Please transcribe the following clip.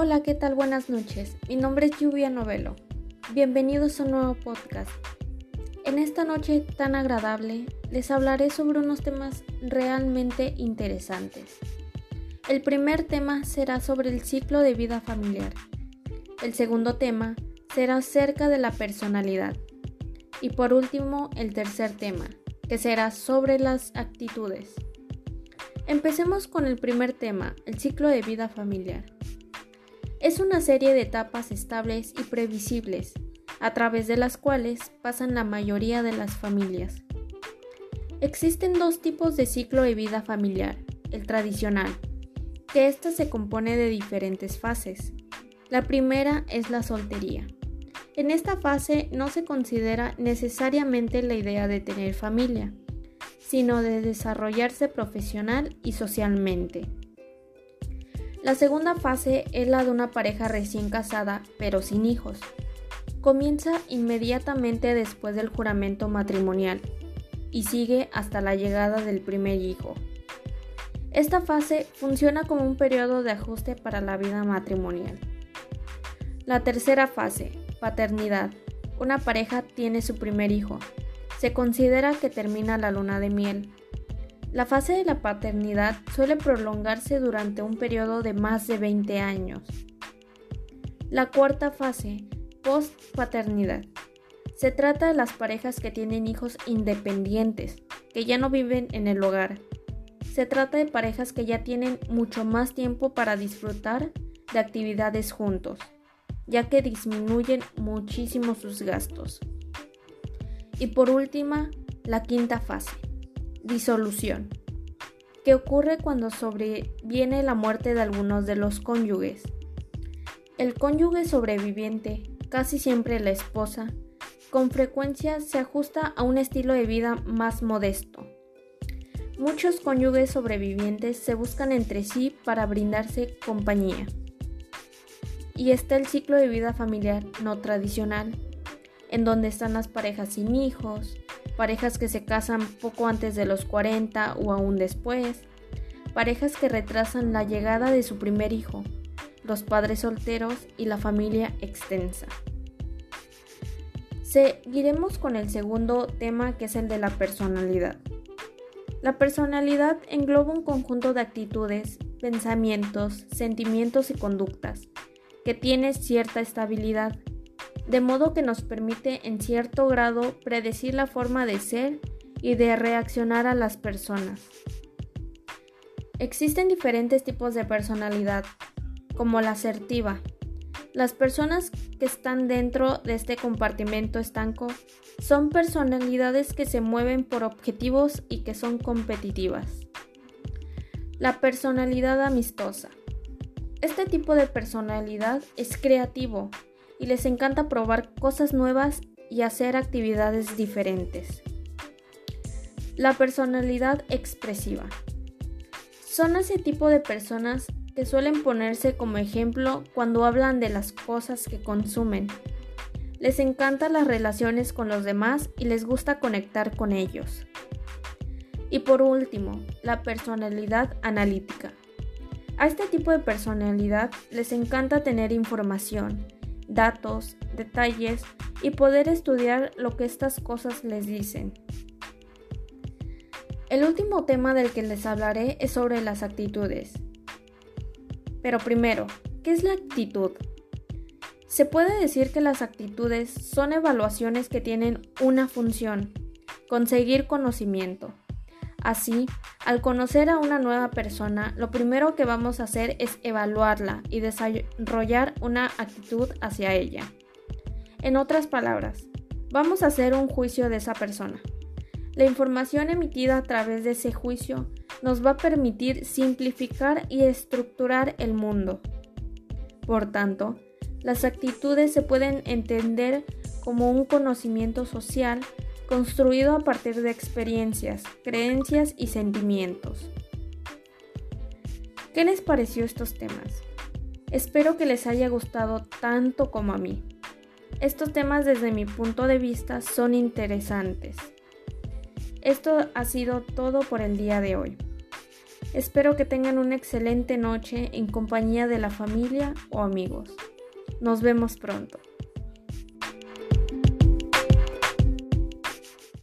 Hola, ¿qué tal? Buenas noches. Mi nombre es Lluvia Novelo. Bienvenidos a un nuevo podcast. En esta noche tan agradable les hablaré sobre unos temas realmente interesantes. El primer tema será sobre el ciclo de vida familiar. El segundo tema será acerca de la personalidad. Y por último, el tercer tema, que será sobre las actitudes. Empecemos con el primer tema, el ciclo de vida familiar. Es una serie de etapas estables y previsibles, a través de las cuales pasan la mayoría de las familias. Existen dos tipos de ciclo de vida familiar, el tradicional, que ésta se compone de diferentes fases. La primera es la soltería. En esta fase no se considera necesariamente la idea de tener familia, sino de desarrollarse profesional y socialmente. La segunda fase es la de una pareja recién casada pero sin hijos. Comienza inmediatamente después del juramento matrimonial y sigue hasta la llegada del primer hijo. Esta fase funciona como un periodo de ajuste para la vida matrimonial. La tercera fase, paternidad. Una pareja tiene su primer hijo. Se considera que termina la luna de miel la fase de la paternidad suele prolongarse durante un periodo de más de 20 años. La cuarta fase, post-paternidad. Se trata de las parejas que tienen hijos independientes, que ya no viven en el hogar. Se trata de parejas que ya tienen mucho más tiempo para disfrutar de actividades juntos, ya que disminuyen muchísimo sus gastos. Y por última, la quinta fase, Disolución. Que ocurre cuando sobreviene la muerte de algunos de los cónyuges. El cónyuge sobreviviente, casi siempre la esposa, con frecuencia se ajusta a un estilo de vida más modesto. Muchos cónyuges sobrevivientes se buscan entre sí para brindarse compañía. Y está el ciclo de vida familiar no tradicional, en donde están las parejas sin hijos, parejas que se casan poco antes de los 40 o aún después, parejas que retrasan la llegada de su primer hijo, los padres solteros y la familia extensa. Seguiremos con el segundo tema que es el de la personalidad. La personalidad engloba un conjunto de actitudes, pensamientos, sentimientos y conductas que tiene cierta estabilidad de modo que nos permite en cierto grado predecir la forma de ser y de reaccionar a las personas. Existen diferentes tipos de personalidad, como la asertiva. Las personas que están dentro de este compartimento estanco son personalidades que se mueven por objetivos y que son competitivas. La personalidad amistosa. Este tipo de personalidad es creativo, y les encanta probar cosas nuevas y hacer actividades diferentes. La personalidad expresiva. Son ese tipo de personas que suelen ponerse como ejemplo cuando hablan de las cosas que consumen. Les encantan las relaciones con los demás y les gusta conectar con ellos. Y por último, la personalidad analítica. A este tipo de personalidad les encanta tener información, datos, detalles y poder estudiar lo que estas cosas les dicen. El último tema del que les hablaré es sobre las actitudes. Pero primero, ¿qué es la actitud? Se puede decir que las actitudes son evaluaciones que tienen una función, conseguir conocimiento. Así, al conocer a una nueva persona, lo primero que vamos a hacer es evaluarla y desarrollar una actitud hacia ella. En otras palabras, vamos a hacer un juicio de esa persona. La información emitida a través de ese juicio nos va a permitir simplificar y estructurar el mundo. Por tanto, las actitudes se pueden entender como un conocimiento social construido a partir de experiencias, creencias y sentimientos. ¿Qué les pareció estos temas? Espero que les haya gustado tanto como a mí. Estos temas desde mi punto de vista son interesantes. Esto ha sido todo por el día de hoy. Espero que tengan una excelente noche en compañía de la familia o amigos. Nos vemos pronto.